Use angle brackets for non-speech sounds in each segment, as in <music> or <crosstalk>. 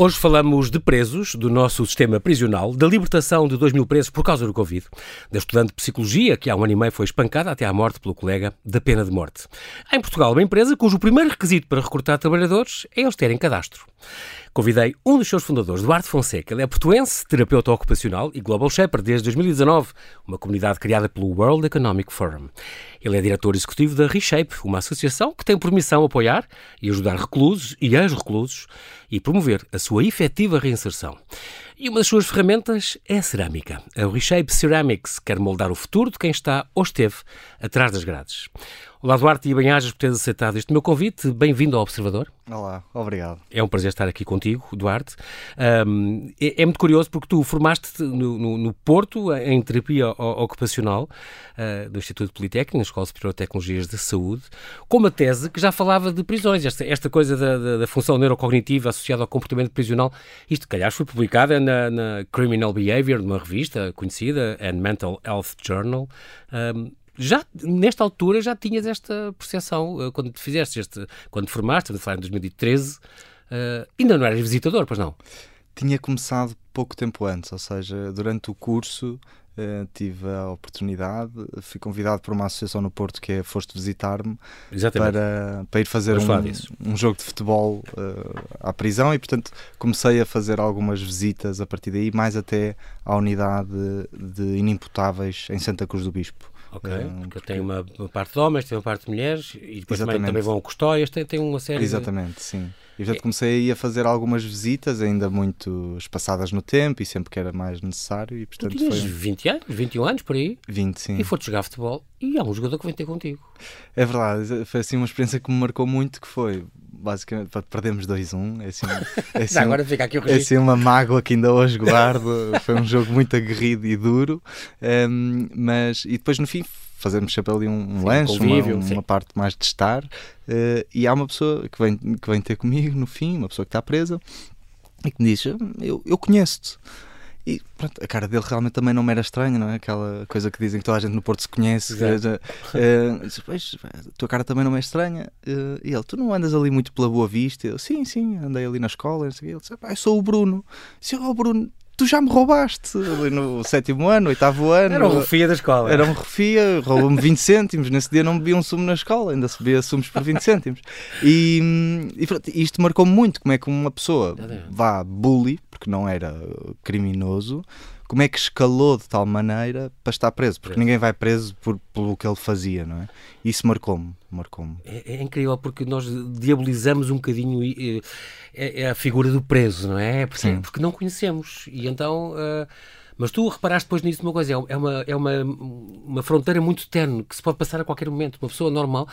Hoje falamos de presos, do nosso sistema prisional, da libertação de 2 mil presos por causa do Covid, da estudante de psicologia que há um ano e meio foi espancada até à morte pelo colega da pena de morte. Em Portugal uma empresa cujo primeiro requisito para recrutar trabalhadores é eles terem cadastro. Convidei um dos seus fundadores, Duarte Fonseca. Ele é portuense, terapeuta ocupacional e Global Shepherd desde 2019, uma comunidade criada pelo World Economic Forum. Ele é diretor executivo da Reshape, uma associação que tem por missão apoiar e ajudar reclusos e ex-reclusos e promover a sua efetiva reinserção. E uma das suas ferramentas é a cerâmica. A Reshape Ceramics quer moldar o futuro de quem está ou esteve atrás das grades. Olá, Duarte e bem-ajas por teres aceitado este meu convite. Bem-vindo ao Observador. Olá, obrigado. É um prazer estar aqui contigo, Duarte. Um, é, é, muito curioso porque tu formaste no, no, no Porto em terapia ocupacional uh, do Instituto Politécnico, na Escola Superior de Tecnologias de Saúde, com uma tese que já falava de prisões, esta, esta coisa da, da, da função neurocognitiva associada ao comportamento prisional. Isto, calhar, foi publicada na, na Criminal Behavior, numa revista conhecida, and Mental Health Journal. Um, já nesta altura já tinhas esta percepção uh, quando te fizeste este, quando te formaste, estamos a falar em 2013, uh, ainda não eras visitador, pois não? Tinha começado pouco tempo antes, ou seja, durante o curso Uh, tive a oportunidade, fui convidado por uma associação no Porto que é Foste Visitar-me para, para ir fazer um, um, jogo de futebol uh, à prisão e, portanto, comecei a fazer algumas visitas a partir daí, mais até à unidade de inimputáveis em Santa Cruz do Bispo. Ok, um, porque tem uma, uma, parte de homens, tem uma parte de mulheres e depois também, também, vão custóias, tem, tem uma série Exatamente, de... sim. E portanto comecei a fazer algumas visitas, ainda muito espaçadas no tempo e sempre que era mais necessário. E, portanto, tu tinhas foi... 20 anos, 21 anos por aí? 20, sim. E foste jogar futebol e há um jogador que vem ter contigo. É verdade, foi assim uma experiência que me marcou muito, que foi basicamente perdemos 2-1. É assim, é <laughs> assim, agora fica aqui o É assim uma mágoa que ainda hoje guardo. foi um jogo muito aguerrido e duro. Um, mas, e depois no fim fazemos sempre ali um, sim, lanche, convívio, uma, uma parte mais de estar. Uh, e há uma pessoa que vem, que vem ter comigo no fim, uma pessoa que está presa, e que me diz: Eu, eu conheço-te. E pronto, a cara dele realmente também não me era estranha, não é? Aquela coisa que dizem que toda a gente no Porto se conhece. Uh, pois, a tua cara também não é estranha. Uh, e ele, tu não andas ali muito pela Boa Vista? Eu, sim, sim, andei ali na escola. Ele disse, eu sou o Bruno. Disse, oh, Bruno, tu já me roubaste ali no sétimo ano, oitavo ano. Era um refia da escola. Era um refia, roubou-me 20 cêntimos. Nesse dia não bebia um sumo na escola, ainda se bebia sumos por 20 cêntimos. E, e isto marcou-me muito como é que uma pessoa vá bully, porque não era criminoso, como é que escalou de tal maneira para estar preso, porque ninguém vai preso por, pelo que ele fazia, não é? Isso marcou-me, marcou-me. É, é, incrível porque nós diabolizamos um bocadinho é, é a figura do preso, não é? Porque, porque não conhecemos e então. Uh, mas tu reparaste depois nisso uma coisa, é uma, é uma, uma fronteira muito tenue que se pode passar a qualquer momento. Uma pessoa normal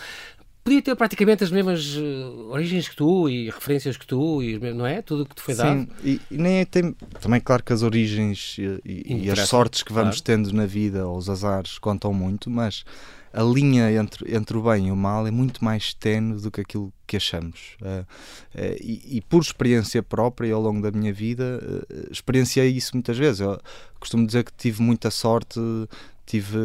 podia ter praticamente as mesmas uh, origens que tu e referências que tu, e, não é? Tudo o que te foi Sim, dado. E, e nem é, tem, também claro que as origens e, e as sortes que vamos claro. tendo na vida, ou os azares, contam muito, mas a linha entre, entre o bem e o mal é muito mais tenue do que aquilo que achamos. Uh, uh, e, e, por experiência própria, ao longo da minha vida, uh, experienciei isso muitas vezes. Eu costumo dizer que tive muita sorte tive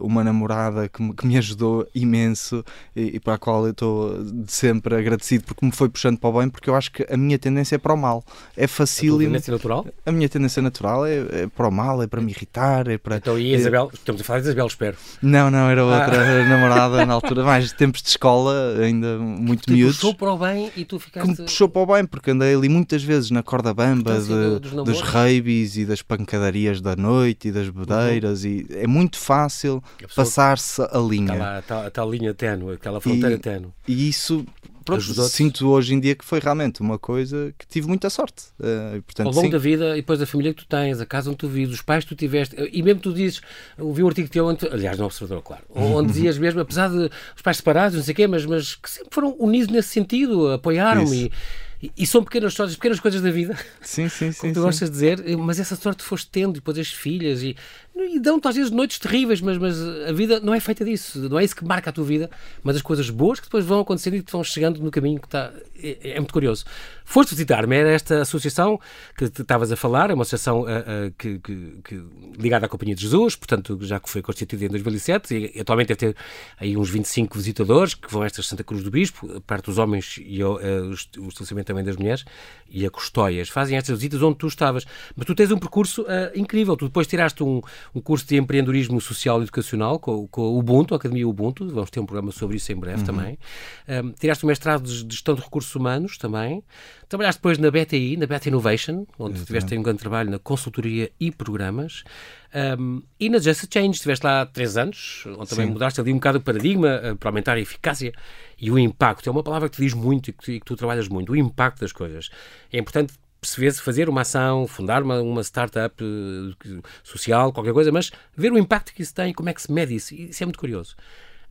uma namorada que me, que me ajudou imenso e, e, para a qual eu estou sempre agradecido porque me foi puxando para o bem, porque eu acho que a minha tendência é para o mal. É fácil. A tendência natural? A minha tendência natural é, é, para o mal, é para me irritar. É para, então, e a Isabel? Estamos a falar de Isabel, espero. Não, não, era outra ah. namorada na altura, mais tempos de escola, ainda muito que miúdos. Puxou para o bem e tu ficaste. Que me puxou para o bem, porque andei ali muitas vezes na corda bamba de, dos, dos rabies e das pancadarias da noite e das bedeiras, uhum. e é muito fácil passar-se a linha. Está lá, está, está a linha ténue, aquela fronteira ténue. E isso pronto, sinto hoje em dia que foi realmente uma coisa que tive muita sorte. Uh, portanto, Ao longo sim. da vida, e depois da família que tu tens, a casa onde tu vives, os pais que tu tiveste, e mesmo tu dizes, ouvi um artigo teu, onde, aliás, no Observador, claro, <laughs> onde dizias mesmo, apesar de os pais separados, não sei o quê, mas, mas que sempre foram unidos nesse sentido, apoiaram-me. E, e, são pequenas histórias, pequenas coisas da vida. Sim, sim, <laughs> sim. Como tu sim. gostas de dizer, mas essa sorte foste tendo, e depois as filhas, e, e dão-te às vezes noites terríveis, mas, mas a vida não é feita disso. Não é isso que marca a tua vida, mas as coisas boas que depois vão acontecendo e que vão chegando no caminho que está. É, é muito curioso. Foste visitar-me, era esta associação que estavas a falar, é uma associação uh, uh, que, que, que, ligada à Companhia de Jesus, portanto, já que foi constituída em 2007, e atualmente deve ter aí uns 25 visitadores que vão a esta Santa Cruz do Bispo, perto dos homens e uh, o estabelecimento também das mulheres, e a Custóias. Fazem estas visitas onde tu estavas. Mas tu tens um percurso uh, incrível. Tu depois tiraste um, um curso de empreendedorismo social e educacional com, com o Ubuntu, a Academia Ubuntu. Vamos ter um programa sobre isso em breve uhum. também. Um, tiraste um mestrado de gestão de recursos humanos também. Trabalhaste depois na BTI, na Beta Innovation, onde tiveste um grande trabalho na consultoria e programas. Um, e na Just Change, estiveste lá há três anos, onde também Sim. mudaste ali um bocado o paradigma uh, para aumentar a eficácia e o impacto. É uma palavra que te diz muito e que tu, e que tu trabalhas muito, o impacto das coisas. É importante perceber fazer uma ação, fundar uma, uma startup uh, social, qualquer coisa, mas ver o impacto que isso tem, como é que se mede isso. Isso é muito curioso.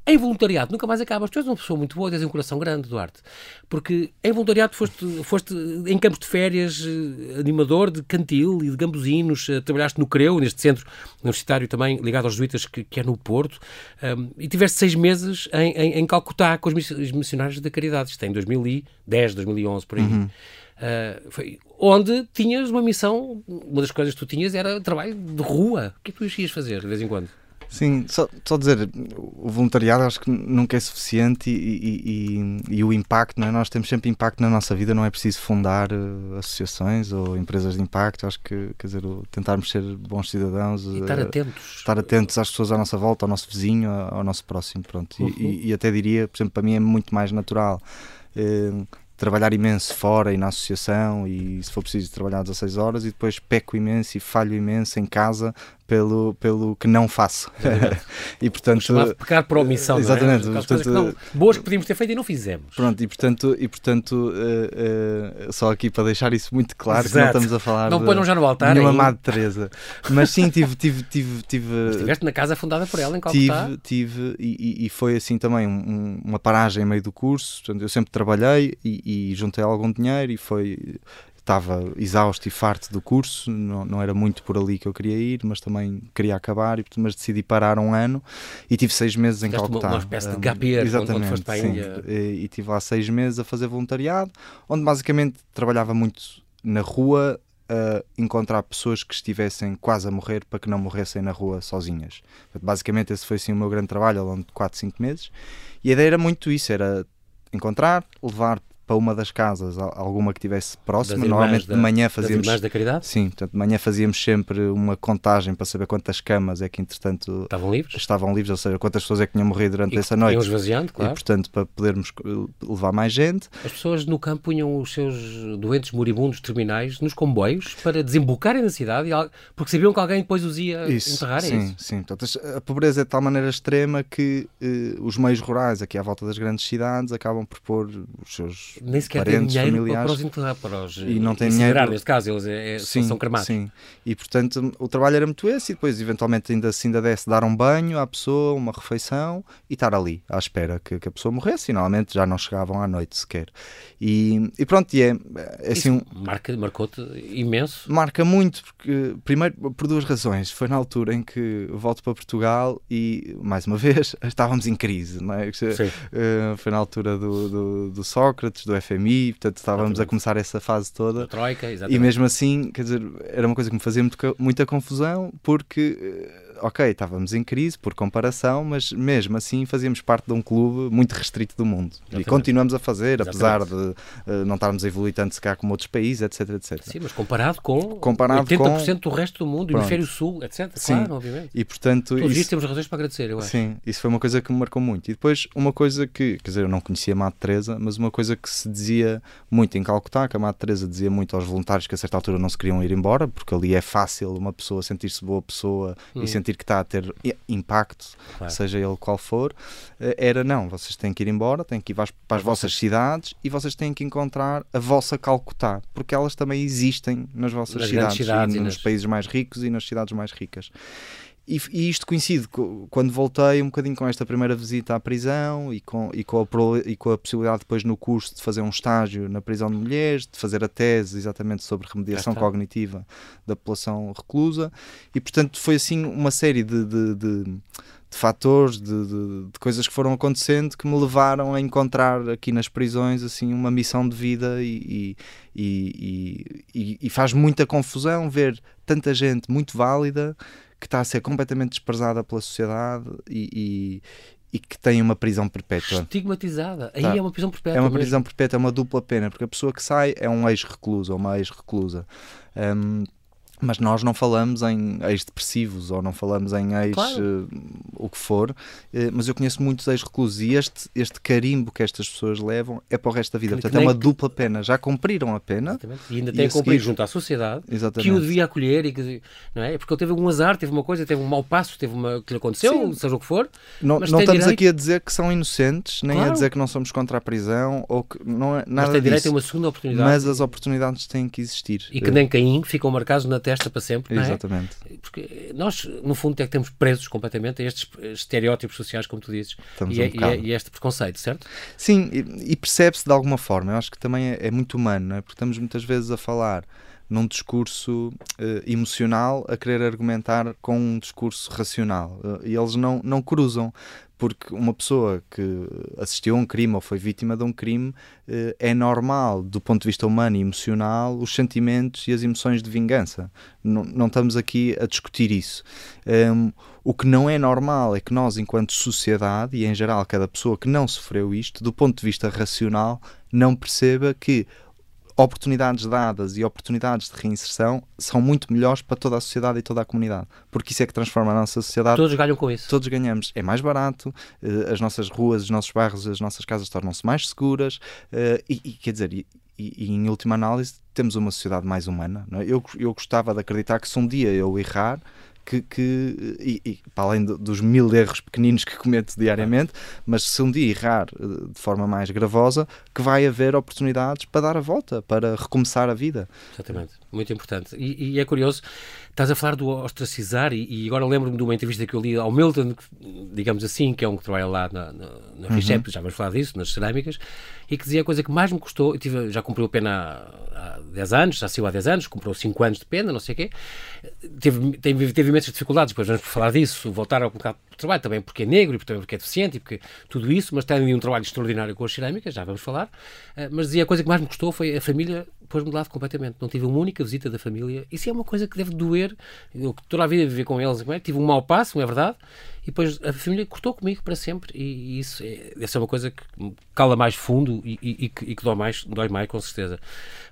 Em voluntariado nunca mais acabas. Tu és uma pessoa muito boa, tens um coração grande, Duarte. Porque em voluntariado foste, foste em campos de férias, eh, animador de cantil e de gambuzinos, eh, trabalhaste no CREU, neste centro universitário também ligado aos jesuítas, que, que é no Porto, um, e tiveste seis meses em, em, em, Calcutá com os missionários da caridade. Isto é em 2010, 2011, por aí. Uhum. Uh, foi onde tinhas uma missão, uma das coisas que tu tinhas era trabalho de rua. O que é que tu ias fazer de vez em quando? Sim, só, só dizer, o voluntariado acho que nunca é suficiente e, e, e, e, o impacto, não é? Nós temos sempre impacto na nossa vida, não é preciso fundar uh, associações ou empresas de impacto, acho que, quer dizer, tentarmos ser bons cidadãos. E estar uh, atentos. Estar atentos às pessoas à nossa volta, ao nosso vizinho, ao nosso próximo, pronto. Uhum. E, até diria, por exemplo, para mim é muito mais natural uh, trabalhar imenso fora e na associação e se for preciso trabalhar 16 horas e depois peco imenso e falho imenso em casa pelo, pelo que não faço. <laughs> e portanto. pecar por omissão. Exatamente. É? Portanto, que não, boas que podíamos ter feito e não fizemos. Pronto, e portanto, e, portanto uh, uh, só aqui para deixar isso muito claro, Exato. que não estamos a falar. Não, não já no altar. Nenhuma Madre Teresa. Mas sim, tive. tive, tive, tive estiveste na casa fundada por ela em Calcutá? Tive, tive, e, e foi assim também um, uma paragem em meio do curso. Portanto, eu sempre trabalhei e, e juntei algum dinheiro e foi estava exausto e farto do curso, não, não era muito por ali que eu queria ir, mas também queria acabar, mas decidi parar um ano e tive seis meses em Calcutá. Uma, uma espécie de gap year, exatamente, onde para a Índia. E, e tive lá seis meses a fazer voluntariado, onde basicamente trabalhava muito na rua a encontrar pessoas que estivessem quase a morrer para que não morressem na rua sozinhas. Basicamente esse foi assim o meu grande trabalho ao longo de 4, 5 meses. E a ideia era muito isso, era encontrar, levar para uma das casas, alguma que tivesse próxima. Normalmente da, de manhã fazíamos. Das da caridade? Sim, portanto, de manhã fazíamos sempre uma contagem para saber quantas camas é que, entretanto, estavam livres. Estavam livres, ou seja, quantas pessoas é que tinham morrido durante e essa noite. Iam esvaziando, claro. E, portanto, para podermos levar mais gente. As pessoas no campo punham os seus doentes moribundos terminais nos comboios para desembocarem na cidade, porque sabiam que alguém depois os ia isso, enterrar. É sim, isso? sim. Portanto, a pobreza é de tal maneira extrema que eh, os meios rurais aqui à volta das grandes cidades acabam por pôr os seus Nem sequer parentes dinheiro familiares. para os enterrar, para os e não tem dinheiro. neste caso, eles é, sim, são cremados. Sim, e portanto o trabalho era muito esse e depois eventualmente ainda assim ainda desse dar um banho à pessoa, uma refeição e estar ali à espera que, que a pessoa morresse e normalmente já não chegavam à noite sequer. E, e pronto, e é, é assim... Um, marca, marcou-te imenso? Marca muito, porque primeiro por duas razões. Foi na altura em que volto para Portugal e, mais uma <laughs> vez, estávamos em crise, não é? Sim. Foi na altura do, do, do Sócrates, do FMI, portanto estávamos a começar essa fase toda. A troika, exatamente. E mesmo assim, quer dizer, era uma coisa que me fazia muito, muita confusão, porque eh, ok, estávamos em crise por comparação, mas mesmo assim fazíamos parte de um clube muito restrito do mundo. Exatamente. E continuamos a fazer, Exatamente. apesar de uh, não estarmos a evoluir tanto se cá como outros países, etc, etc. Sim, mas comparado com comparado 80% com... do resto do mundo, Pronto. hemisfério sul, etc. Sim. Claro, obviamente. E portanto... Todos isso... temos razões para agradecer, eu acho. Sim, isso foi uma coisa que me marcou muito. E depois uma coisa que, quer dizer, eu não conhecia a Madre Teresa, mas uma coisa que se dizia muito em Calcutá, que a Madre Teresa dizia muito aos voluntários que a certa altura não se queriam ir embora, porque ali é fácil uma pessoa sentir-se boa pessoa hum. e sentir que está a ter impacto, claro. seja ele qual for, eh, era não, vocês têm que ir embora, têm que ir para as, para as vossas cidades e vocês têm que encontrar a vossa Calcutá, porque elas também existem nas vossas nas cidades, cidades, e, e nos nas... países mais ricos e nas cidades mais ricas. E, e, isto coincide com, quando voltei um bocadinho com esta primeira visita à prisão e com, e, com a, e com a possibilidade depois no curso de fazer um estágio na prisão de mulheres, de fazer a tese exatamente sobre remediação cognitiva da população reclusa. E portanto foi assim uma série de, de, de, de fatores, de, coisas que foram acontecendo que me levaram a encontrar aqui nas prisões assim uma missão de vida e, e, e faz muita confusão ver tanta gente muito válida que está a ser completamente desprezada pela sociedade e, e que tem uma prisão perpétua. Estigmatizada. Aí tá. é uma prisão perpétua. É uma mesmo. prisão perpétua, é uma dupla pena, porque a pessoa que sai é um ex-recluso ou uma ex-reclusa. Um, mas nós não falamos em ex-depressivos ou não falamos em ex claro. uh, o que for, uh, mas eu conheço muitos ex-reclusos e este, este carimbo que estas pessoas levam é para o resto da vida. Portanto, é uma dupla pena. Já cumpriram a pena Exatamente. e ainda têm a cumprir junto à sociedade Exatamente. que o devia acolher e que, não é? Porque ele teve um azar, teve uma coisa, teve um mau passo, teve uma que lhe aconteceu, Sim. seja o que for. Não, não estamos direito... aqui a dizer que são inocentes, nem claro. a dizer que não somos contra a prisão ou que não é nada mas direito a uma segunda oportunidade. Mas as oportunidades têm que existir. E que nem Caim ficam marcados na testa para sempre. É? Exatamente. Porque nós, no fundo, é que temos presos completamente a estes estereótipos sociais, como tu dizes, e, um é, e, é, este preconceito, certo? Sim, e, e percebe-se de alguma forma. Eu acho que também é, é muito humano, é? porque estamos muitas vezes a falar num discurso uh, emocional a querer argumentar com um discurso racional. Uh, e eles não, não cruzam porque uma pessoa que assistiu a um crime ou foi vítima de um crime eh, é normal, do ponto de vista humano e emocional, os sentimentos e as emoções de vingança. Não, não estamos aqui a discutir isso. Um, ehm, o que não é normal é que nós, enquanto sociedade, e em geral cada pessoa que não sofreu isto, do ponto de vista racional, não perceba que oportunidades dadas e oportunidades de reinserção são muito melhores para toda a sociedade e toda a comunidade, porque isso é que transforma a nossa sociedade. Todos ganham com isso. Todos ganhamos. É mais barato, eh, as nossas ruas, os nossos bairros, as nossas casas tornam-se mais seguras eh, e, e quer dizer, e, e, em última análise temos uma sociedade mais humana. É? Eu, eu gostava de acreditar que se um dia eu errar, que, que e, e, para além dos mil erros pequeninos que cometo diariamente, mas se um dia errar eh, de forma mais gravosa, que vai haver oportunidades para dar a volta, para recomeçar a vida. Exatamente, muito importante. E, e é curioso, estás a falar do ostracizar, e, e agora lembro-me de uma entrevista que eu li ao Milton, digamos assim, que é um que trabalha lá na, na, na uhum. já vamos falar disso, nas cerâmicas, e que dizia a coisa que mais me custou, eu tive, já cumpriu pena há, há 10 anos, já saiu há 10 anos, comprou 5 anos de pena, não sei o quê, teve, teve, teve imensas dificuldades, depois vamos falar disso, voltar ao mercado de trabalho também porque é negro e também porque é deficiente e porque tudo isso, mas tem um trabalho extraordinário com as cerâmicas, já vamos falar, eh, mas dizia a coisa que mais me custou foi a família pôs-me de lado completamente. Não tive uma única visita da família. Isso é uma coisa que deve doer. Eu toda a vida viver com eles, é? tive um mau passo, não é verdade? E depois a família cortou comigo para sempre. E, isso é, essa é uma coisa que cala mais fundo e, e, e, que, e que dói mais, dói mais, com certeza.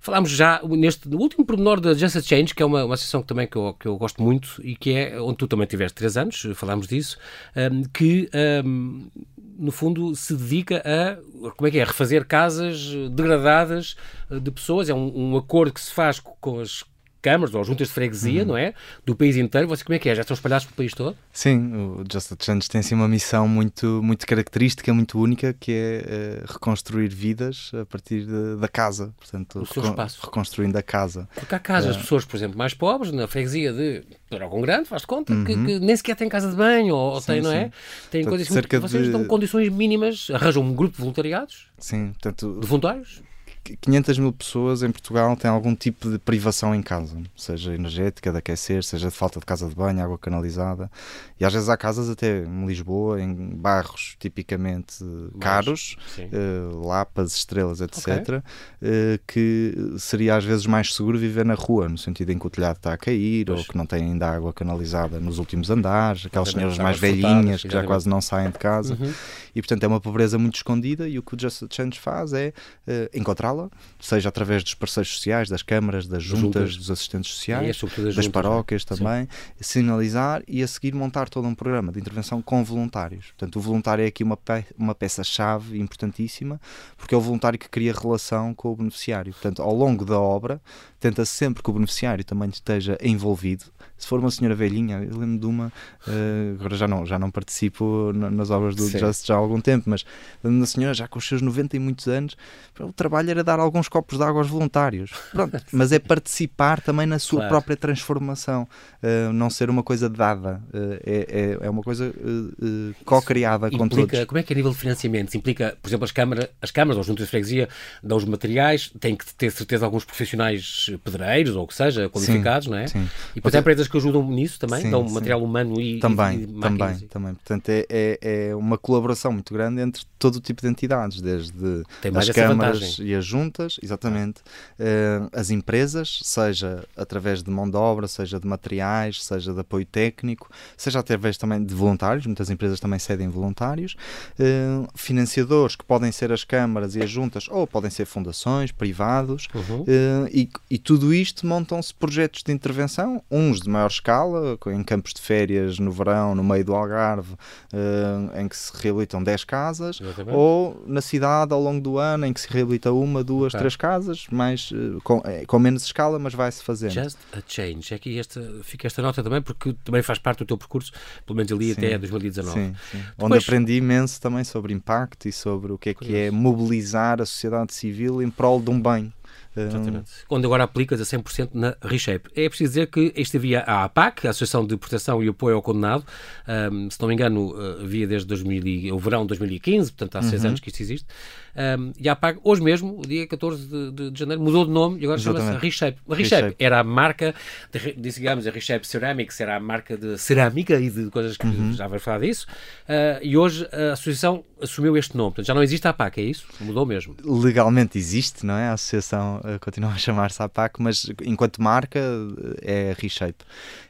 Falámos já neste no último pormenor da Just a Change, que é uma, uma associação que também que eu, que eu gosto muito e que é onde tu também tiveste três anos, falámos disso, um, que um, no fundo, se dedica a, como é que é, refazer casas degradadas de pessoas. É um, um acordo que se faz com as câmaras ou juntas de freguesia, uhum. não é? Do país inteiro. Você como é que é? Já estão espalhados pelo país todo? Sim, o Just a Chance tem sim uma missão muito, muito característica, muito única, que é uh, reconstruir vidas a partir de, da casa. Portanto, o seu espaço. reconstruindo a casa. Porque há casas, uh, pessoas, por exemplo, mais pobres, na freguesia de Dragão Grande, faz conta, uhum. que, que, nem sequer tem casa de banho, ou sim, tem, não é? Tem portanto, coisas muito, Vocês de... dão condições mínimas, arranjam um grupo de voluntariados? Sim, portanto... De voluntários? 500 mil pessoas em Portugal têm algum tipo de privação em casa, seja energética, de aquecer, seja de falta de casa de banho, água canalizada. E às vezes há casas até em Lisboa, em bairros tipicamente caros, uh, Lapas, Estrelas, etc., okay. uh, que seria às vezes mais seguro viver na rua, no sentido em que o telhado está a cair pois. ou que não tem ainda água canalizada nos últimos andares, aquelas senhoras mais velhinhas que já quase não saem de casa. Uhum. E portanto é uma pobreza muito escondida e o que o Just Change faz é uh, encontrá-la, seja através dos parceiros sociais, das câmaras, das juntas, juntas. dos assistentes sociais, é, das, das paróquias também, Sim. sinalizar e a seguir montar todo um programa de intervenção com voluntários. Portanto, o voluntário é aqui uma, pe uma peça-chave importantíssima, porque é o voluntário que cria relação com o beneficiário. Portanto, ao longo da obra, tenta sempre que o beneficiário também esteja envolvido. Se for uma senhora velhinha, eu lembro de uma, uh, agora já não, já não participo nas obras do. Just já algum tempo, mas a senhora já com os seus 90 e muitos anos, o trabalho era dar alguns copos de água aos voluntários. Pronto, <laughs> mas é participar também na sua claro. própria transformação, uh, não ser uma coisa dada, uh, é, é, uma coisa co-criada com todos. Como é que é a nível de financiamento? implica, por exemplo, as câmaras, as câmaras ou juntas de freguesia dão os materiais, têm que ter certeza alguns profissionais pedreiros ou o que seja, qualificados, sim, não é? Sim. E depois há empresas que ajudam nisso também, sim, dão material humano e também, e, também, também. Portanto, é, é, é uma colaboração muito grande entre todo o tipo de entidades, desde as câmaras e as juntas juntas, exatamente, uh, as empresas, seja através de mão de obra, seja de materiais, seja de apoio técnico, seja através também de voluntários, muitas empresas também cedem voluntários, uh, financiadores, que podem ser as câmaras e as juntas, ou podem ser fundações, privados, uhum. uh, e, e, tudo isto montam-se projetos de intervenção, uns de maior escala, em campos de férias no verão, no meio do Algarve, em que se reabilitam 10 casas, Exatamente. ou na cidade ao longo do ano, em que se reabilita uma, duas, okay. três casas, mais, com, é, com menos escala, mas vai-se fazendo. Just a change. É que esta, fica esta nota também, porque também faz parte do teu percurso, pelo menos ali sim, até 2019. Sim, sim. Depois... Onde aprendi imenso também sobre impacto e sobre o que é que é mobilizar a sociedade civil em prol de um bem. Exatamente. Quando agora aplicas a 100% na Reshape. É preciso dizer que este havia a APAC, a Associação de Proteção e Apoio ao Condenado, um, se não me engano, eh, havia desde 2000, o verão de 2015, portanto há seis uhum. anos que isto existe. Um, e a APAG, hoje mesmo, o dia 14 de, de, de janeiro, mudou de nome e agora chama-se Reshape. Reshape, era a marca, de, digamos, a Reshape Ceramics era a marca de cerâmica e de coisas que uhum. já vais falar disso. Uh, e hoje a associação assumiu este nome. Portanto, já não existe a APAC, é isso? Mudou mesmo. Legalmente existe, não é? A associação uh, continua a chamar-se APAC, mas enquanto marca eh, é Reshape.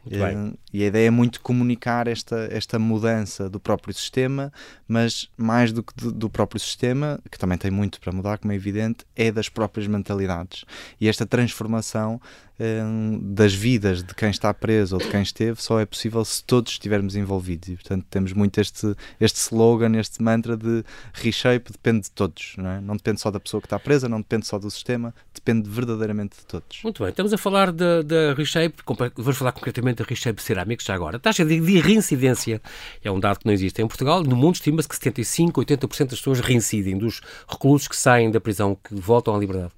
Uh, e a ideia é muito comunicar esta, esta mudança do próprio sistema, mas mais do que do, do próprio sistema, que também tem muito para mudar, como é evidente, é das próprias mentalidades. E esta transformação Hum, das vidas de quem está preso ou de quem esteve só é possível se todos estivermos envolvidos. E, portanto, temos muito este, este slogan, este mantra de reshape depende de todos. Não, é? não depende só da pessoa que está presa, não depende só do sistema, depende verdadeiramente de todos. Muito bem, estamos a falar da reshape, vamos falar concretamente da reshape cerâmicos já agora. A taxa de, de reincidência é um dado que não existe em Portugal. No mundo estima-se que 75, 80% das pessoas reincidem, dos reclusos que saem da prisão, que voltam à liberdade.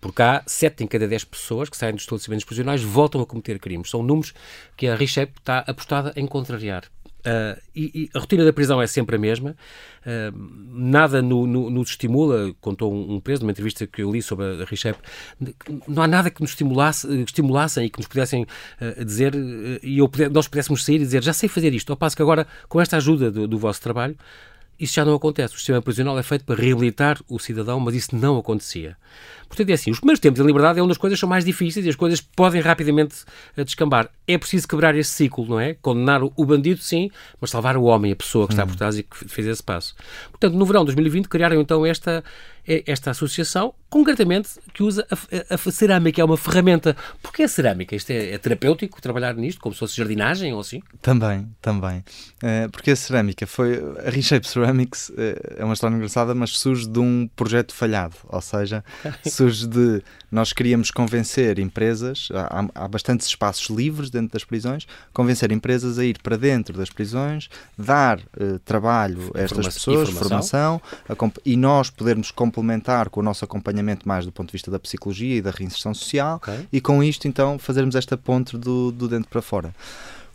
Por cá, 7 em cada 10 pessoas que saem dos estabelecimentos prisionais voltam a cometer crimes. São números que a RICHEP está apostada em contrariar. Uh, e, e, a rotina da prisão é sempre a mesma, uh, nada no, no, nos estimula, contou um, um, preso numa entrevista que eu li sobre a RICHEP, não há nada que nos estimulasse, estimulassem e que nos pudessem uh, dizer, e eu, nós pudéssemos sair e dizer, já sei fazer isto, ao passo que agora, com esta ajuda do, do vosso trabalho, isso já não acontece. O sistema prisional é feito para reabilitar o cidadão, mas isso não acontecia. Portanto, é assim, os primeiros tempos em liberdade é onde as coisas são mais difíceis e as coisas podem rapidamente eh, descambar. É preciso quebrar esse ciclo, não é? Condenar o bandido, sim, mas salvar o homem, a pessoa que está por trás e que fez esse passo. Portanto, no verão de 2020 criaram então esta, eh, esta associação, concretamente, que usa a, a, a cerâmica, é uma ferramenta. Porquê a cerâmica? Isto é, é, terapêutico, trabalhar nisto, como se fosse jardinagem ou assim? Também, também. Uh, porque a cerâmica foi... A Reshape Ceramics é uma história engraçada, mas surge de um projeto falhado, ou seja, surge <laughs> de nós queríamos convencer empresas, há, há bastantes espaços livres dentro das prisões, convencer empresas a ir para dentro das prisões, dar uh, trabalho a estas pessoas, formação, formação e nós podermos complementar com o nosso acompanhamento mais do ponto de vista da psicologia e da reinserção social okay. e com isto então fazermos esta ponte do, do dentro para fora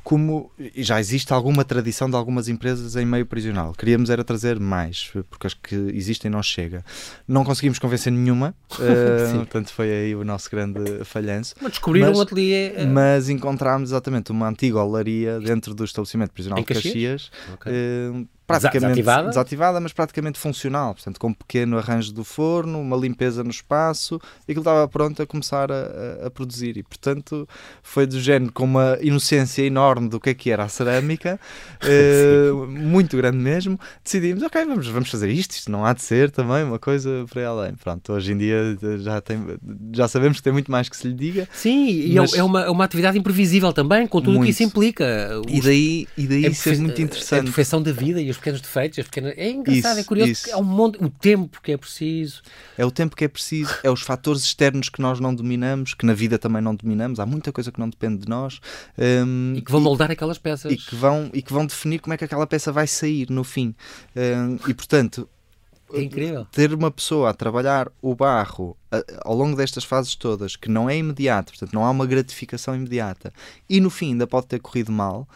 como já existe alguma tradição de algumas empresas em meio prisional. Queríamos era trazer mais, porque as que existem não chega. Não conseguimos convencer nenhuma, <laughs> uh, portanto foi aí o nosso grande falhanço. Mas descobriram um ateliê. Uh... Mas encontramos exatamente uma antiga olaria dentro do estabelecimento prisional em de Caxias. Caxias okay. uh, praticamente desativada? desativada? mas praticamente funcional. Portanto, com um pequeno arranjo do forno, uma limpeza no espaço, e aquilo estava pronto a começar a, a, produzir. E, portanto, foi do género com uma inocência enorme do que é que era a cerâmica, <laughs> eh, muito grande mesmo. Decidimos, ok, vamos, vamos fazer isto, isto não há de ser também uma coisa para além. Pronto, hoje em dia já, tem, já sabemos que tem muito mais que se lhe diga. Sim, e é, é uma, é uma atividade imprevisível também, com tudo o que isso implica. E daí, e daí é ser muito interessante. A perfeição da vida e os pequenos defeitos, as pequenas... é engraçado, isso, é curioso, isso. é um monte, o tempo que é preciso. É o tempo que é preciso, é os fatores externos que nós não dominamos, que na vida também não dominamos, há muita coisa que não depende de nós. Um, e que vão moldar aquelas peças. E que, vão, e que vão definir como é que aquela peça vai sair no fim. Um, e portanto, é incrível. Ter uma pessoa a trabalhar o barro a, ao longo destas fases todas, que não é imediato, portanto, não há uma gratificação imediata, e no fim ainda pode ter corrido mal,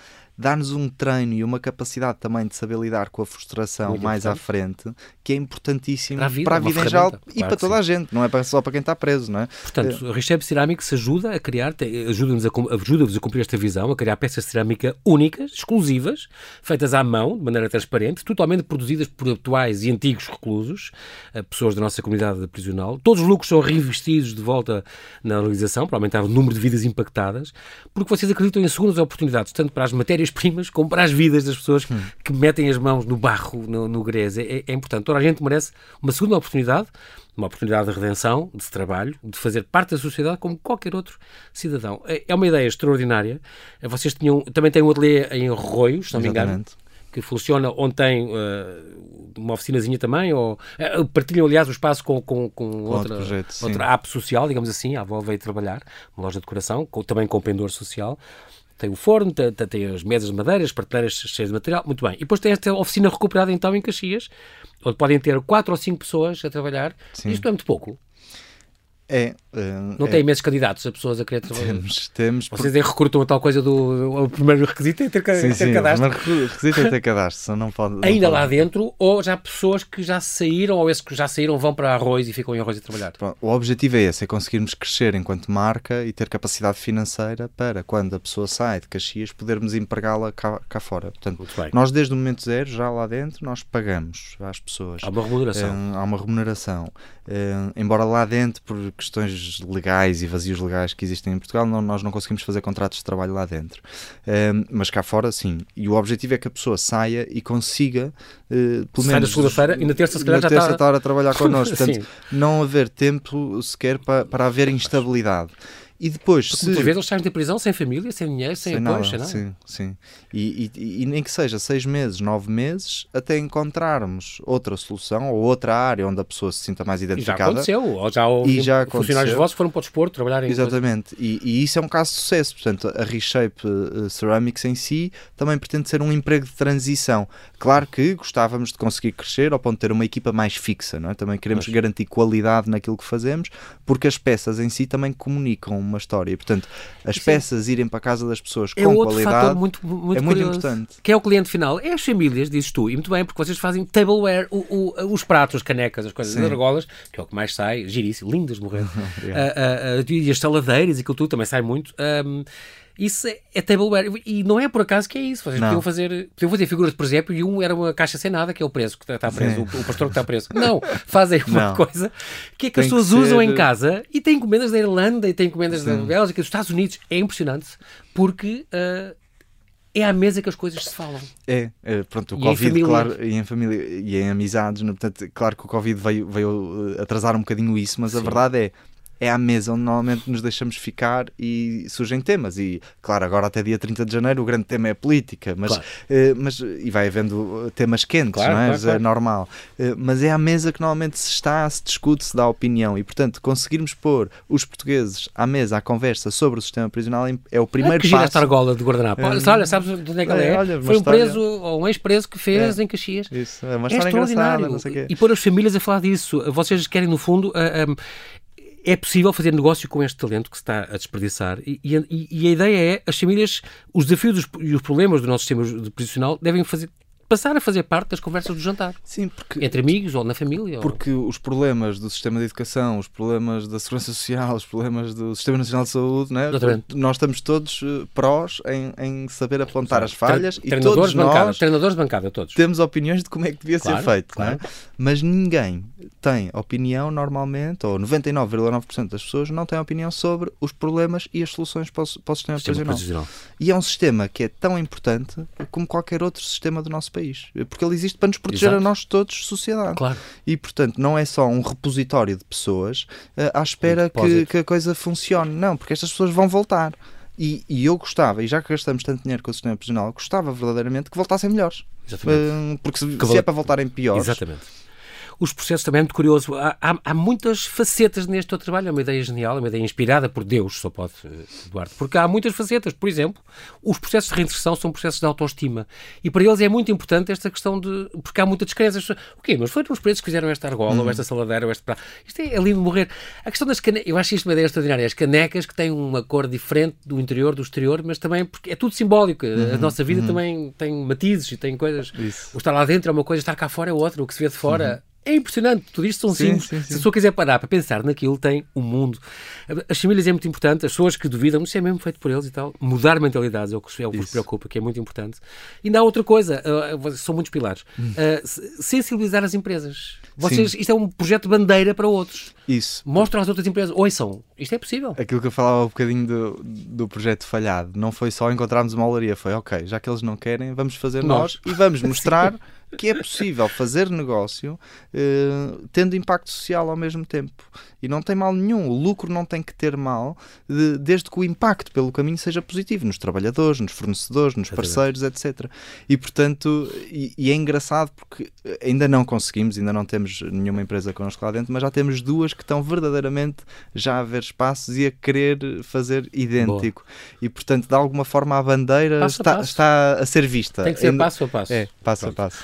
dá-nos um treino e uma capacidade também de saber lidar com a frustração Muito mais à frente, que é importantíssimo para a vida, para a vida em geral claro e para toda sim. a gente, não é só para quem está preso, não é? Portanto, o Richep Cerâmico se ajuda a criar, ajuda-vos a, ajuda a cumprir esta visão, a criar peças de cerâmica únicas, exclusivas, feitas à mão, de maneira transparente, totalmente produzidas por atuais e antigos reclusos, eh, pessoas da nossa comunidade prisional. Todos os lucros são reinvestidos de volta na organização para aumentar o número de vidas impactadas, porque vocês acreditam em segundas oportunidades, tanto para as matérias-primas como para as vidas das pessoas hum. que metem as mãos no barro, no, no grés. É, é importante. Toda a gente merece uma segunda oportunidade uma oportunidade de redenção, de trabalho, de fazer parte da sociedade como qualquer outro cidadão. É, é uma ideia extraordinária. Vocês tinham, também têm um ateliê em Arroios, se não me engano, que funciona onde tem uh, uma oficinazinha também, ou uh, partilham, aliás, o espaço com, com, com, com outra, projeto, outra app social, digamos assim, a avó veio trabalhar, uma loja de decoração, com, também com pendor social. Tem o forno, tem, tem as mesas de madeira, as prateleiras cheias de material, muito bem. E depois tem esta oficina recuperada então em Caxias, onde podem ter quatro ou cinco pessoas a trabalhar. Sim. Isto é muito pouco. É, não é. tem imensos candidatos a pessoas a querer trabalhar. Temos, temos. Vocês por... recrutam a tal coisa do. O primeiro requisito é ter, sim, ter sim, cadastro. O primeiro requisito é ter cadastro. Não pode, não Ainda pode... lá dentro, ou já pessoas que já saíram, ou esses que já saíram vão para arroz e ficam em arroz a trabalhar? O objetivo é esse: é conseguirmos crescer enquanto marca e ter capacidade financeira para, quando a pessoa sai de Caxias, podermos empregá-la cá, cá fora. Portanto, nós desde o momento zero, já lá dentro, nós pagamos às pessoas. Há uma remuneração. Um, há uma remuneração. Um, embora lá dentro, por questões legais e vazios legais que existem em Portugal, não, nós não conseguimos fazer contratos de trabalho lá dentro. Um, mas cá fora, sim. E o objetivo é que a pessoa saia e consiga, uh, pelo Sai menos. na segunda-feira e na terça, se calhar, na já terça está... a trabalhar <laughs> connosco. Portanto, não haver tempo sequer para, para haver instabilidade. E depois, Porque se... muitas vezes eles saem da prisão sem família, sem dinheiro, sem, sem apoio, nada. Sim, sim. E, e, e, nem que seja seis meses, nove meses, até encontrarmos outra solução ou outra área onde a pessoa se sinta mais identificada. E já aconteceu, ou já, e já aconteceu. funcionários vossos foram para o desporto trabalhar em Exatamente, e, e, isso é um caso de sucesso. Portanto, a Reshape uh, Ceramics em si também pretende ser um emprego de transição. Claro que gostávamos de conseguir crescer ao ponto de ter uma equipa mais fixa, não é? Também queremos Mas... garantir qualidade naquilo que fazemos, porque as peças em si também comunicam uma história. E, portanto, as Sim. peças irem para a casa das pessoas é com qualidade muito, muito é muito curioso. importante. Quem é o cliente final? É as famílias, dizes tu. E muito bem, porque vocês fazem tableware, o, o, os pratos, as canecas, as coisas, Sim. as argolas, que é o que mais sai, giríssimo, lindas morrer. uh, uh, uh, e as saladeiras e aquilo tudo também sai muito. Um, isso é, é tableware. E não é por acaso que é isso. Vocês podiam fazer, podiam fazer figuras de presépio e um era uma caixa sem nada, que é o preso que está preso, o, o, pastor que está preso. Não, fazem uma não. coisa que é que Tem as pessoas usam em casa e têm encomendas da Irlanda e têm encomendas Sim. da Bélgica, dos Estados Unidos. É impressionante porque. Uh, é à mesa que as coisas se falam. É, é pronto, o e Covid, em claro, e em família e em amizades, portanto, claro que o Covid veio, veio atrasar um bocadinho isso, mas Sim. a verdade é é à mesa onde normalmente nos deixamos ficar e surgem temas. E, claro, agora até dia 30 de janeiro o grande tema é a política, mas, claro. uh, mas e vai havendo temas quentes, claro, não é? Claro, é normal. Uh, mas é à mesa que normalmente se está, se discute, se dá opinião. E, portanto, conseguirmos pôr os portugueses à mesa, à conversa sobre o sistema prisional é o primeiro ah, que passo. esta argola de guardanapo. Uh, olha, sabes de onde é que ela é? é? Olha, Foi um história... preso, ou um ex-preso que fez é. em Caxias. Isso, é uma é história é engraçada, E pôr as famílias a falar disso. Vocês querem, no fundo, é possível fazer negócio com este talento que se está a desperdiçar e, e, e a ideia é as famílias, os desafios e os problemas do nosso sistema de prisional devem fazer, passar a fazer parte das conversas do jantar. Sim, porque... Entre amigos ou na família. Porque ou... os problemas do sistema de educação, os problemas da segurança social, os problemas do Sistema Nacional de Saúde, né? nós estamos todos eh, prós em, em saber apontar as falhas Tre e todos bancada, nós treinadores de bancada, todos. temos opiniões de como é que devia claro, ser feito. Claro. Né? Mas ninguém tem opinião normalmente, ou 99,9% das pessoas não têm opinião sobre os problemas e as soluções para o, para o sistema, sistema prisional. E é um sistema que é tão importante como qualquer outro sistema do nosso país país, porque ele existe para nos proteger Exato. a nós todos, sociedade. Claro. E, portanto, não é só um repositório de pessoas uh, à espera um que, que a coisa funcione. Não, porque estas pessoas vão voltar. E, e, eu gostava, e já que gastamos tanto dinheiro com o sistema prisional, gostava verdadeiramente que voltassem melhores. Uh, porque se, se é para voltarem piores. Exatamente. Os processos também é muito curioso. Há, há, há, muitas facetas neste teu trabalho, é uma ideia genial, é uma ideia inspirada por Deus, só pode, Eduardo, porque há muitas facetas. Por exemplo, os processos de reinserção são processos de autoestima e para eles é muito importante esta questão de. porque há muita descrença. O quê? Mas foram os presos que fizeram esta argola, ou hum. esta saladeira, ou esta. Isto é, é lindo morrer. A questão das canecas, eu acho isto uma ideia extraordinária. As canecas que têm uma cor diferente do interior, do exterior, mas também porque é tudo simbólico. Uhum, a nossa vida uhum. também tem matizes e tem coisas. Isso. O estar lá dentro é uma coisa, estar cá fora é outra. O que se vê de fora. É impressionante, tudo isto são sim, símbolos. Sim, sim. Se a pessoa quiser parar para pensar naquilo, tem um mundo. As famílias é muito importante, as pessoas que duvidam, isso é mesmo feito por eles e tal. Mudar mentalidades é o que, é o que vos preocupa, que é muito importante. E ainda há outra coisa, uh, são muitos pilares. Uh, sensibilizar as empresas. Vocês, isto é um projeto bandeira para outros. Isso. Mostram às outras empresas, são isto é possível. Aquilo que eu falava um bocadinho do, do projeto falhado, não foi só encontrarmos uma olaria, foi ok, já que eles não querem, vamos fazer nós, nós e vamos <laughs> mostrar que é possível fazer negócio uh, tendo impacto social ao mesmo tempo. E não tem mal nenhum. O lucro não tem que ter mal, de, desde que o impacto pelo caminho seja positivo nos trabalhadores, nos fornecedores, nos parceiros, etc. E portanto, e, e, é engraçado porque ainda não conseguimos, ainda não temos nenhuma empresa connosco lá dentro, mas já temos duas que estão verdadeiramente já a ver espaços e a querer fazer idêntico. Boa. E portanto, de alguma forma, a bandeira passo está, a está a ser vista. Tem que ser ainda... passo a passo. É, passo Pronto. a passo.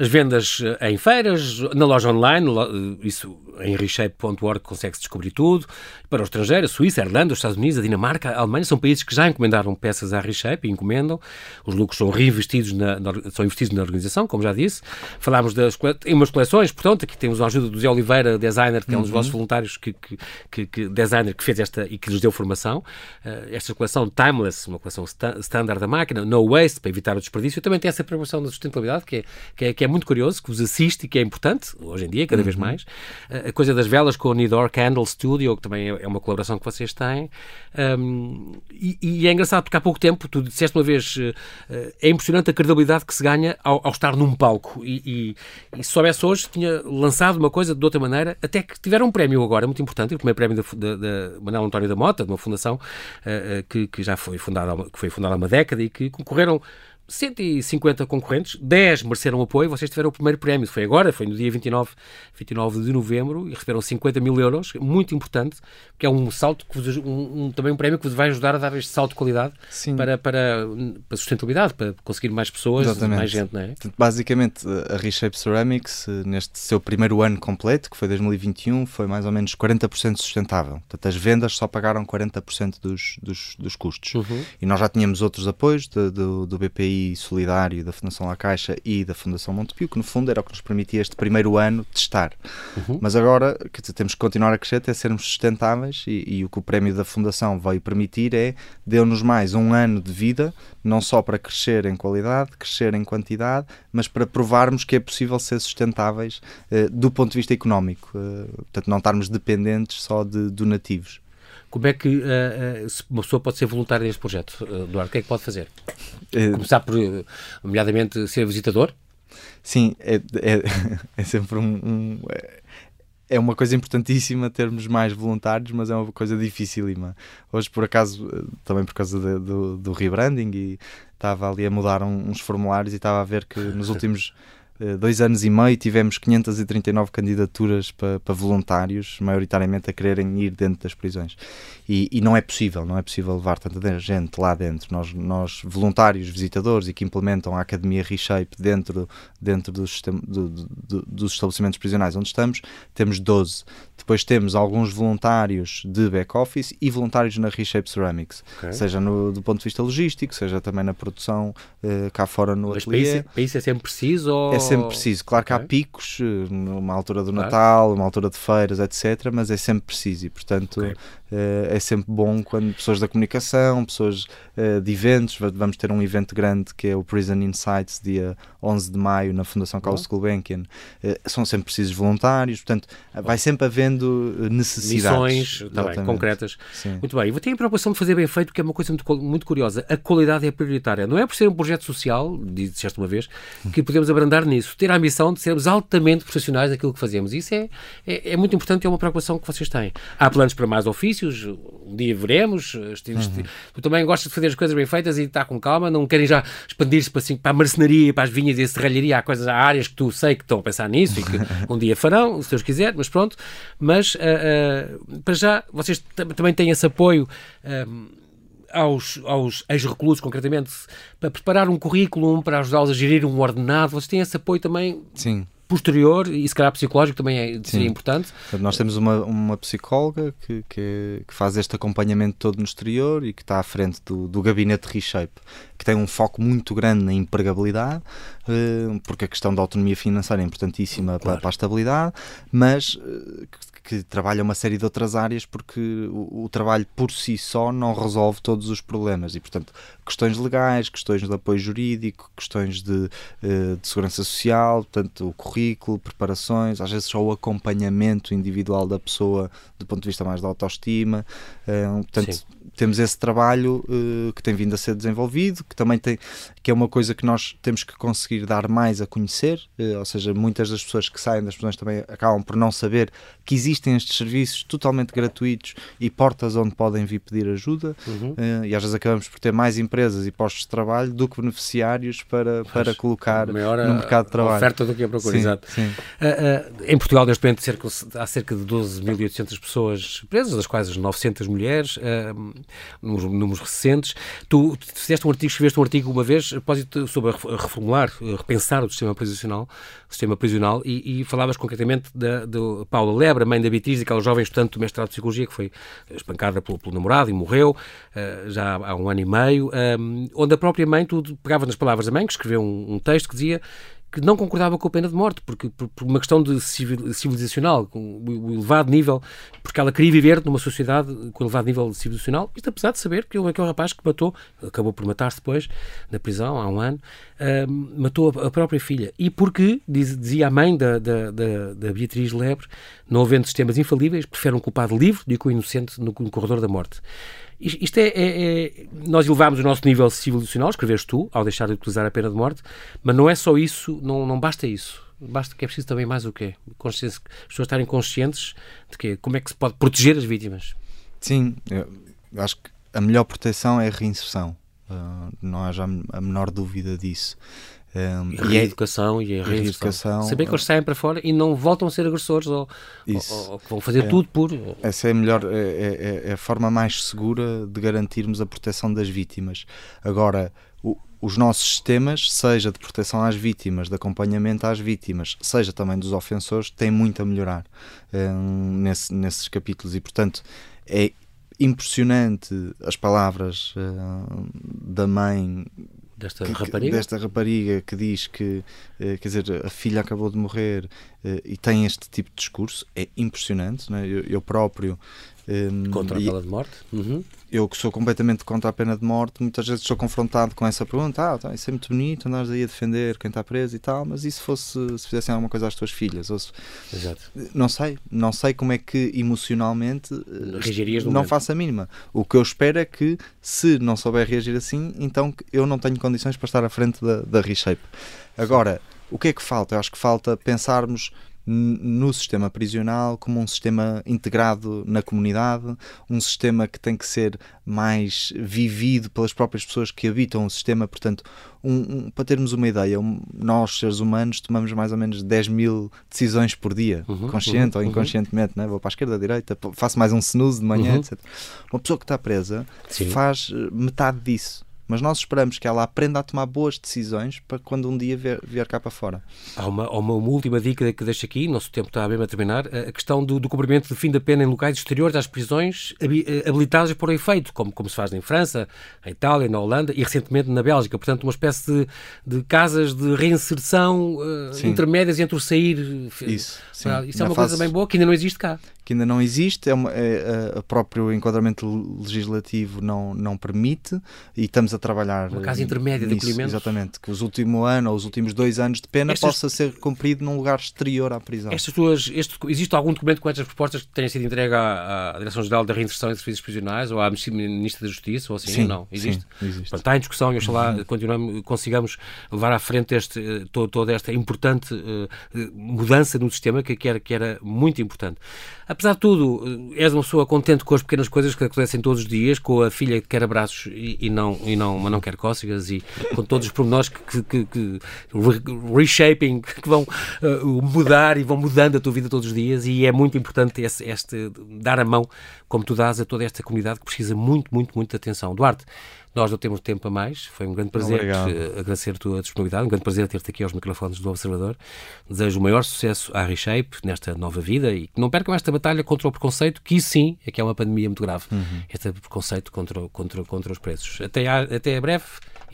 As vendas em feiras, na loja online, isso em reshape.org consegue-se descobrir tudo. Para o estrangeiro, a Suíça, a Irlanda, os Estados Unidos, a Dinamarca, a Alemanha, são países que já encomendaram peças à Reshape e encomendam. Os lucros são reinvestidos na, na, são investidos na organização, como já disse. Falámos das em umas coleções, portanto, aqui temos a ajuda do Zé Oliveira, designer, que é um dos uhum. vossos voluntários, que, que, que, que, designer que fez esta e que nos deu formação. Uh, esta coleção Timeless, uma coleção standard da máquina, No Waste, para evitar o desperdício, também tem essa preocupação da sustentabilidade, que é, que é, que é muito curioso, que vos assiste e que é importante, hoje em dia, cada uhum. vez mais. A coisa das velas com o Nidor Candle Studio, que também é é uma colaboração que vocês têm. Um, e, e, é engraçado porque há pouco tempo, tu disseste uma vez, uh, é impressionante a credibilidade que se ganha ao, ao estar num palco. E, e, e, se soubesse hoje, tinha lançado uma coisa de outra maneira, até que tiveram um prémio agora, muito importante, o primeiro prémio da, da, da Manuel António da Mota, de uma fundação uh, que, que já foi fundada, que foi fundada há uma década e que concorreram 150 concorrentes, 10 mereceram apoio, vocês tiveram o primeiro prémio, foi agora, foi no dia 29, 29 de novembro, e receberam 50 mil euros, muito importante, que é um salto, que vos, um, um, também um prémio que vos vai ajudar a dar este salto de qualidade para, para, para sustentabilidade, para conseguir mais pessoas, Exatamente. mais gente, não é? Basicamente, a Reshape Ceramics, neste seu primeiro ano completo, que foi 2021, foi mais ou menos 40% sustentável. Portanto, as vendas só pagaram 40% dos, dos, dos custos. Uhum. E nós já tínhamos outros apoios de, do, do BPI solidário da Fundação La Caixa e da Fundação Montepio, que no fundo era o que nos permitia este primeiro ano testar. Uhum. Mas agora dizer, temos que continuar a crescer até sermos sustentáveis e, e, o que o prémio da Fundação veio permitir é deu-nos mais um ano de vida, não só para crescer em qualidade, crescer em quantidade, mas para provarmos que é possível ser sustentáveis eh, do ponto de vista económico. Eh, portanto, não estarmos dependentes só de donativos. Como é que uh, uh, uma pessoa pode ser voluntária neste projeto, uh, Eduardo? O que é que pode fazer? Começar por, nomeadamente, ser visitador? Sim, é, é, <laughs> é sempre um, um é uma coisa importantíssima termos mais voluntários, mas é uma coisa dificílima. Hoje, por acaso, também por causa de, do, do rebranding, e estava ali a mudar uns formulários e estava a ver que nos <laughs> últimos eh, dois anos e meio tivemos 539 candidaturas para, para voluntários, maioritariamente a quererem ir dentro das prisões. E, e, não é possível, não é possível levar tanta gente lá dentro. Nós, nós voluntários, visitadores e que implementam a Academia Reshape dentro, dentro do sistema, do, do, dos estabelecimentos prisionais onde estamos, temos 12. Depois temos alguns voluntários de back-office e voluntários na Reshape Ceramics, okay. seja no, do ponto de vista logístico, seja também na produção uh, cá fora no Mas ateliê. Para isso, é sempre preciso? Ou... É sempre preciso. Claro okay. que há picos, numa altura do claro. Natal, uma altura de feiras, etc., mas é sempre preciso e, portanto, okay. Uh, é sempre bom quando pessoas da comunicação, pessoas de eventos, vamos ter um evento grande que é o Prison Insights, dia 11 de maio, na Fundação Carlos Gulbenkian, são sempre precisos voluntários, portanto, vai sempre havendo necessidades. Missões também, concretas. Sim. Muito bem. E vou ter a preocupação de fazer bem feito, que é uma coisa muito, muito curiosa. A qualidade é prioritária. Não é por ser um projeto social, disseste uma vez, que podemos abrandar nisso. Ter a ambição de sermos altamente profissionais naquilo que fazemos. Isso é, é, é muito importante e é uma preocupação que vocês têm. Há planos para mais ofícios, exercícios, um dia veremos. Uhum. Tu também gostas de fazer as coisas bem feitas e está com calma, não querem já expandir-se para, assim, para a marcenaria, para as vinhas e a serralharia. Há coisas, há áreas que tu sei que estão a pensar nisso e que <laughs> um dia farão, se Deus quiser, mas pronto. Mas uh, uh, para já, vocês também têm esse apoio. Uh, aos, aos ex-reclusos, concretamente, para preparar um currículo, para ajudá-los a gerir um ordenado, vocês têm esse apoio também? Sim posterior e se calhar psicológico também é, seria importante. Nós temos uma, uma psicóloga que, que, que, faz este acompanhamento todo no exterior e que está à frente do, do gabinete Reshape, que tem um foco muito grande na empregabilidade, eh, porque a questão da autonomia financeira é importantíssima claro. para, para, a estabilidade, mas eh, que trabalha uma série de outras áreas porque o, o, trabalho por si só não resolve todos os problemas. E, portanto, questões legais, questões de apoio jurídico, questões de, uh, de segurança social, portanto, o currículo, preparações, às vezes só o acompanhamento individual da pessoa do ponto de vista mais da autoestima, uh, portanto, Sim temos esse trabalho uh, que tem vindo a ser desenvolvido, que também tem, que é uma coisa que nós temos que conseguir dar mais a conhecer, uh, ou seja, muitas das pessoas que saem das prisões também acabam por não saber que existem estes serviços totalmente gratuitos e portas onde podem vir pedir ajuda, uhum. uh, e às vezes acabamos por ter mais empresas e postos de trabalho do que beneficiários para, para colocar no mercado de trabalho. oferta do que a procura, sim, exato. Sim. em Portugal, neste momento, cerca, há cerca de 12.800 pessoas presas, das quais 900 mulheres nos números recentes. Tu fizeste um artigo, escreveste um artigo uma vez sobre reformular, repensar o sistema prisional, o sistema prisional e, e falavas concretamente da do Paula Lebra, mãe da Beatriz, aquela jovem estudante do mestrado de Psicologia que foi espancada pelo, pelo namorado e morreu uh, já há um ano e meio, um, onde a própria mãe, tu pegavas nas palavras da mãe, que escreveu um, um texto que dizia que não concordava com a pena de morte, porque por, por uma questão de civilizacional, com o elevado nível, porque ela queria viver numa sociedade com elevado nível civilizacional, isto apesar de saber que aquele rapaz que matou, acabou por matar-se depois, na prisão, há um ano, uh, matou a, a, própria filha. E porque, diz, dizia a mãe da, da, da, da, Beatriz Lebre, não havendo sistemas infalíveis, prefere um culpado livre do que um inocente no, no corredor da morte. Isto é, é, é, Nós elevámos o nosso nível civilizacional, escreveste tu, ao deixar de utilizar a pena de morte, mas não é só isso, não, não basta isso. Basta que é preciso também mais o quê? As pessoas estarem conscientes de que como é que se pode proteger as vítimas. Sim, eu acho que a melhor proteção é a reinserção. Uh, não há já a menor dúvida disso. Um, e a reeducação e a reeducação. Saber que eles saem para fora e não voltam a ser agressores ou, ou, ou vão fazer é, tudo por. Essa é a melhor, é, é, é, a forma mais segura de garantirmos a proteção das vítimas. Agora, o, os nossos sistemas, seja de proteção às vítimas, de acompanhamento às vítimas, seja também dos ofensores, têm muito a melhorar um, nesse, nesses capítulos e, portanto, é impressionante as palavras uh, da mãe desta que, rapariga? Desta rapariga que diz que, eh, quer dizer, a filha acabou de morrer eh, e tem este tipo de discurso, é impressionante. Né? Eu, eu próprio um, contra a pena de morte? Uhum. Eu que sou completamente contra a pena de morte, muitas vezes sou confrontado com essa pergunta: ah, tá, isso é muito bonito, andares aí a defender quem está preso e tal, mas e se fosse se fizessem alguma coisa às tuas filhas? Ou se... Exato. Não sei, não sei como é que emocionalmente eh, Reagirias não faço a mínima. O que eu espero é que, se não souber reagir assim, então eu não tenho condições para estar à frente da, da Reshape. Agora, o que é que falta? Eu acho que falta pensarmos no sistema prisional como um sistema integrado na comunidade, um sistema que tem que ser mais vivido pelas próprias pessoas que habitam o sistema. Portanto, um, um, para termos uma ideia, um, nós, seres humanos, tomamos mais ou menos 10 mil decisões por dia, uhum, consciente uhum, ou uhum. inconscientemente. Uhum. Né? Vou para a esquerda, à direita, faço mais um snooze de manhã, uhum. etc. Uma pessoa que está presa Sim. faz eh, metade disso mas nós esperamos que ela aprenda a tomar boas decisões para quando um dia vier, vier cá para fora. Há uma, uma, uma, última dica que deixo aqui, nosso tempo está bem a terminar, a questão do, do cumprimento de fim da pena em locais exteriores às prisões eh, habilitadas por efeito, como, como se faz em França, em Itália, na Holanda e recentemente na Bélgica. Portanto, uma espécie de, de casas de reinserção uh, intermédias entre o sair. Isso, sim. Isso é uma fase... coisa bem boa que ainda não existe cá que ainda não existe, é, uma, é, é, o próprio enquadramento legislativo não, não permite e estamos a trabalhar. Uma casa intermédia nisso, de acolhimento. Exatamente, que os últimos ano ou os últimos dois anos de pena Estas... possa ser cumprido num lugar exterior à prisão. Estas tuas, este, existe algum documento com estas propostas que tenha sido entregue à, à Direção-Geral da Reinserção e Serviços Prisionais ou à Ministra da Justiça ou assim? Sim, não? Existe? Sim, existe. está em discussão e oxalá uhum. consigamos levar à frente este, eh, todo, toda esta importante uh, mudança no sistema que, que, era, que era muito importante. Apesar de tudo, és uma pessoa contente com as pequenas coisas que acontecem todos os dias, com a filha que quer abraços e, e não, e não, mas não quer cócegas e com todos os pormenores que, que, que, reshaping, que vão uh, mudar e vão mudando a tua vida todos os dias e é muito importante esse, este dar a mão, como tu dás a toda esta comunidade que precisa muito, muito, muito de atenção. Duarte, nós não temos tempo a mais. Foi um grande prazer agradecer a tua disponibilidade, um grande prazer ter-te aqui aos microfones do Observador. Desejo o maior sucesso à Reshape nesta nova vida e que não percam esta batalha contra o preconceito, que sim é que é uma pandemia muito grave. Uhum. Este preconceito contra, contra, contra os preços. Até, a, até breve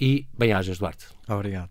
e bem-ajas, Duarte. Obrigado.